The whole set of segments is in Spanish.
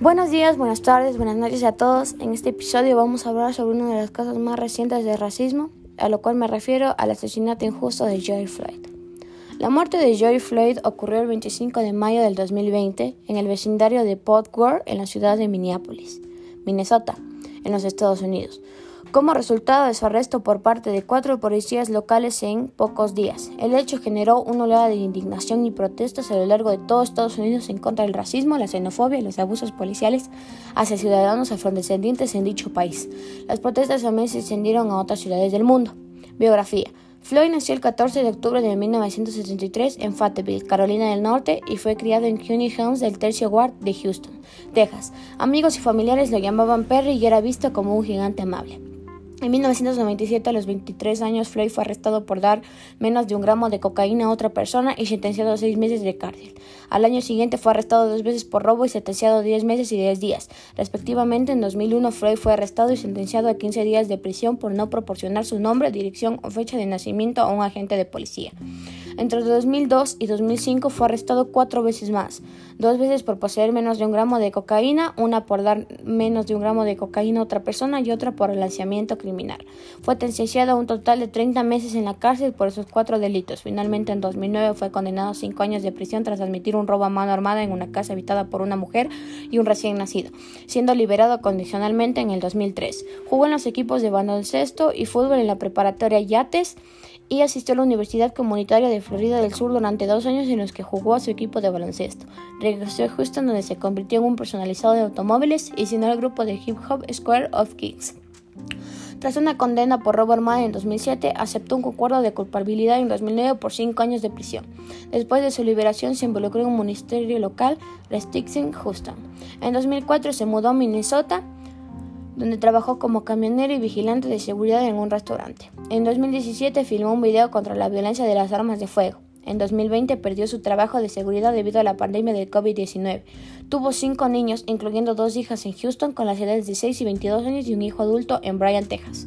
Buenos días, buenas tardes, buenas noches a todos. En este episodio vamos a hablar sobre uno de los casos más recientes de racismo, a lo cual me refiero al asesinato injusto de George Floyd. La muerte de George Floyd ocurrió el 25 de mayo del 2020 en el vecindario de Port Worth en la ciudad de Minneapolis, Minnesota, en los Estados Unidos como resultado de su arresto por parte de cuatro policías locales en pocos días. El hecho generó una oleada de indignación y protestas a lo largo de todo Estados Unidos en contra del racismo, la xenofobia y los abusos policiales hacia ciudadanos afrodescendientes en dicho país. Las protestas también se extendieron a otras ciudades del mundo. Biografía. Floyd nació el 14 de octubre de 1973 en Fayetteville, Carolina del Norte, y fue criado en CUNY Homes del Tercio Ward de Houston, Texas. Amigos y familiares lo llamaban Perry y era visto como un gigante amable. En 1997, a los 23 años, Floyd fue arrestado por dar menos de un gramo de cocaína a otra persona y sentenciado a seis meses de cárcel. Al año siguiente fue arrestado dos veces por robo y sentenciado a 10 meses y 10 días. Respectivamente, en 2001, Floyd fue arrestado y sentenciado a 15 días de prisión por no proporcionar su nombre, dirección o fecha de nacimiento a un agente de policía. Entre 2002 y 2005 fue arrestado cuatro veces más, dos veces por poseer menos de un gramo de cocaína, una por dar menos de un gramo de cocaína a otra persona y otra por lanzamiento criminal. Fue sentenciado a un total de 30 meses en la cárcel por esos cuatro delitos. Finalmente, en 2009 fue condenado a cinco años de prisión tras admitir un robo a mano armada en una casa habitada por una mujer y un recién nacido, siendo liberado condicionalmente en el 2003. Jugó en los equipos de baloncesto y fútbol en la preparatoria Yates y asistió a la Universidad Comunitaria de Florida del Sur durante dos años en los que jugó a su equipo de baloncesto. Regresó a Houston donde se convirtió en un personalizado de automóviles y se al grupo de hip hop Square of Kings. Tras una condena por robo armado en 2007, aceptó un concuerdo de culpabilidad en 2009 por cinco años de prisión. Después de su liberación, se involucró en un ministerio local, Restriction Houston. En 2004 se mudó a Minnesota donde trabajó como camionero y vigilante de seguridad en un restaurante. En 2017 filmó un video contra la violencia de las armas de fuego. En 2020 perdió su trabajo de seguridad debido a la pandemia del COVID-19. Tuvo cinco niños, incluyendo dos hijas en Houston con las edades de 6 y 22 años y un hijo adulto en Bryan, Texas.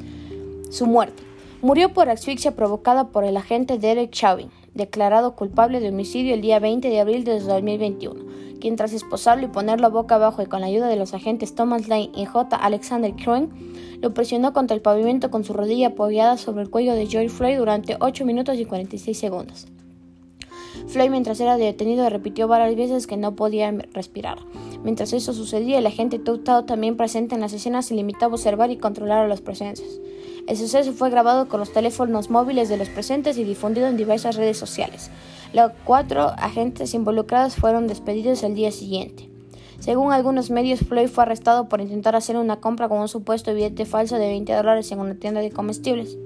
Su muerte. Murió por asfixia provocada por el agente Derek Chauvin, declarado culpable de homicidio el día 20 de abril de 2021 quien tras esposarlo y ponerlo boca abajo y con la ayuda de los agentes Thomas Lane y J. Alexander Crane, lo presionó contra el pavimento con su rodilla apoyada sobre el cuello de George Floyd durante 8 minutos y 46 segundos. Floyd, mientras era detenido, repitió varias veces que no podía respirar. Mientras eso sucedía, el agente Toutado, también presente en las escenas, se limitaba a observar y controlar a los presentes. El suceso fue grabado con los teléfonos móviles de los presentes y difundido en diversas redes sociales. Los cuatro agentes involucrados fueron despedidos el día siguiente. Según algunos medios, Floyd fue arrestado por intentar hacer una compra con un supuesto billete falso de 20 dólares en una tienda de comestibles.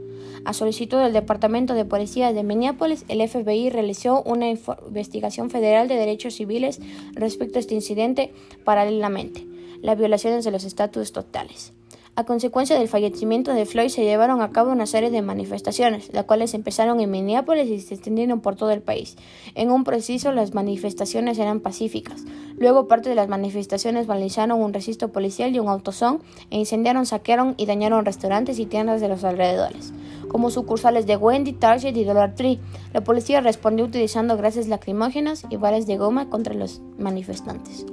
A solicitud del Departamento de Policía de Minneapolis, el FBI realizó una investigación federal de derechos civiles respecto a este incidente paralelamente, la violación de los estatutos totales. A consecuencia del fallecimiento de Floyd se llevaron a cabo una serie de manifestaciones, las cuales empezaron en Minneapolis y se extendieron por todo el país. En un preciso, las manifestaciones eran pacíficas. Luego, parte de las manifestaciones balizaron un registro policial y un autosón e incendiaron, saquearon y dañaron restaurantes y tiendas de los alrededores, como sucursales de Wendy, Target y Dollar Tree. La policía respondió utilizando gases lacrimógenas y balas de goma contra los manifestantes.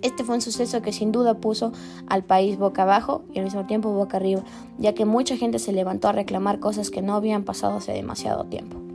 Este fue un suceso que sin duda puso al país boca abajo y al mismo tiempo boca arriba, ya que mucha gente se levantó a reclamar cosas que no habían pasado hace demasiado tiempo.